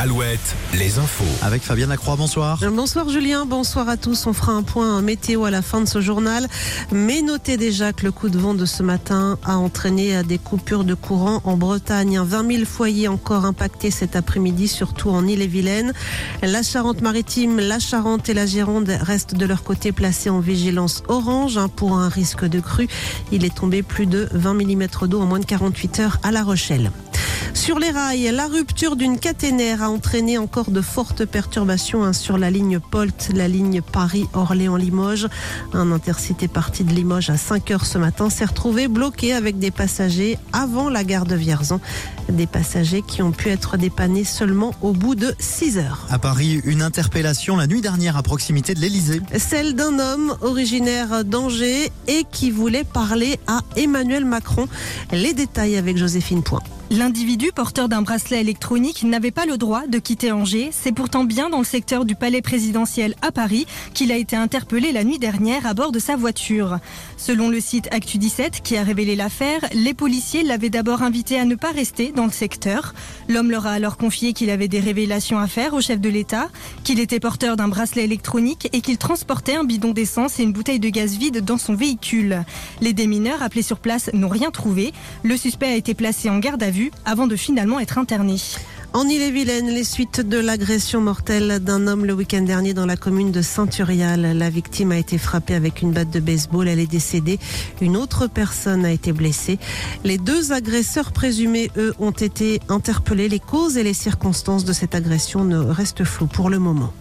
Alouette, les infos. Avec Fabienne Lacroix, bonsoir. Bonsoir Julien, bonsoir à tous. On fera un point météo à la fin de ce journal. Mais notez déjà que le coup de vent de ce matin a entraîné des coupures de courant en Bretagne. 20 000 foyers encore impactés cet après-midi, surtout en Ille-et-Vilaine. La Charente-Maritime, la Charente et la Gironde restent de leur côté placés en vigilance orange hein, pour un risque de crue. Il est tombé plus de 20 mm d'eau en moins de 48 heures à La Rochelle. Sur les rails, la rupture d'une caténaire a entraîné encore de fortes perturbations hein, sur la ligne Polt, la ligne Paris-Orléans-Limoges. Un intercité parti de Limoges à 5 heures ce matin s'est retrouvé bloqué avec des passagers avant la gare de Vierzon. Des passagers qui ont pu être dépannés seulement au bout de 6 heures. À Paris, une interpellation la nuit dernière à proximité de l'Elysée. Celle d'un homme originaire d'Angers et qui voulait parler à Emmanuel Macron. Les détails avec Joséphine Point. L'individu porteur d'un bracelet électronique n'avait pas le droit de quitter Angers. C'est pourtant bien dans le secteur du palais présidentiel à Paris qu'il a été interpellé la nuit dernière à bord de sa voiture. Selon le site Actu17 qui a révélé l'affaire, les policiers l'avaient d'abord invité à ne pas rester dans le secteur. L'homme leur a alors confié qu'il avait des révélations à faire au chef de l'État, qu'il était porteur d'un bracelet électronique et qu'il transportait un bidon d'essence et une bouteille de gaz vide dans son véhicule. Les démineurs appelés sur place n'ont rien trouvé. Le suspect a été placé en garde à vue avant de finalement être interné. En Ille-et-Vilaine, les suites de l'agression mortelle d'un homme le week-end dernier dans la commune de Saint-Urial. La victime a été frappée avec une batte de baseball. Elle est décédée. Une autre personne a été blessée. Les deux agresseurs présumés, eux, ont été interpellés. Les causes et les circonstances de cette agression ne restent floues pour le moment.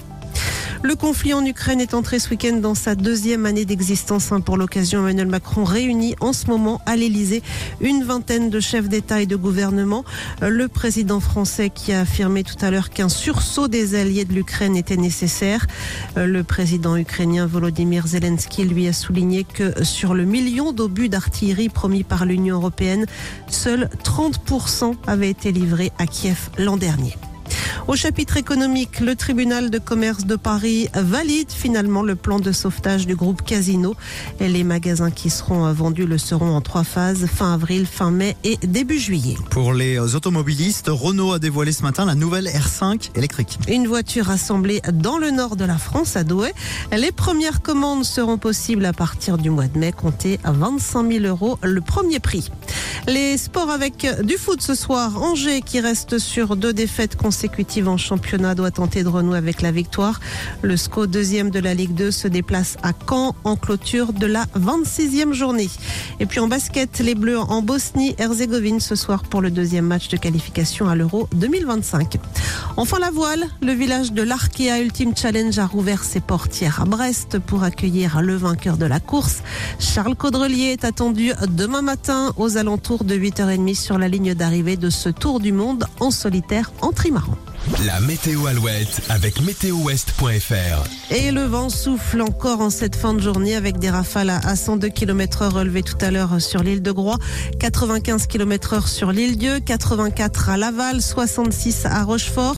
Le conflit en Ukraine est entré ce week-end dans sa deuxième année d'existence. Hein. Pour l'occasion, Emmanuel Macron réunit en ce moment à l'Elysée une vingtaine de chefs d'État et de gouvernement. Euh, le président français qui a affirmé tout à l'heure qu'un sursaut des alliés de l'Ukraine était nécessaire. Euh, le président ukrainien Volodymyr Zelensky lui a souligné que sur le million d'obus d'artillerie promis par l'Union européenne, seuls 30% avaient été livrés à Kiev l'an dernier. Au chapitre économique, le tribunal de commerce de Paris valide finalement le plan de sauvetage du groupe Casino. Et les magasins qui seront vendus le seront en trois phases, fin avril, fin mai et début juillet. Pour les automobilistes, Renault a dévoilé ce matin la nouvelle R5 électrique. Une voiture assemblée dans le nord de la France, à Douai. Les premières commandes seront possibles à partir du mois de mai, comptez à 25 000 euros le premier prix. Les sports avec du foot ce soir. Angers qui reste sur deux défaites consécutives en championnat doit tenter de renouer avec la victoire. Le SCO deuxième de la Ligue 2 se déplace à Caen en clôture de la 26e journée. Et puis en basket, les Bleus en Bosnie-Herzégovine ce soir pour le deuxième match de qualification à l'Euro 2025. Enfin la voile, le village de l'Arkea Ultimate Challenge a rouvert ses portières à Brest pour accueillir le vainqueur de la course. Charles Caudrelier est attendu demain matin aux alentours de 8h30 sur la ligne d'arrivée de ce Tour du Monde en solitaire en trimaran. La météo Alouette avec météowest.fr. Et le vent souffle encore en cette fin de journée avec des rafales à 102 km heure relevées tout à l'heure sur l'île de Groix, 95 km heure sur l'île Dieu, 84 à Laval, 66 à Rochefort.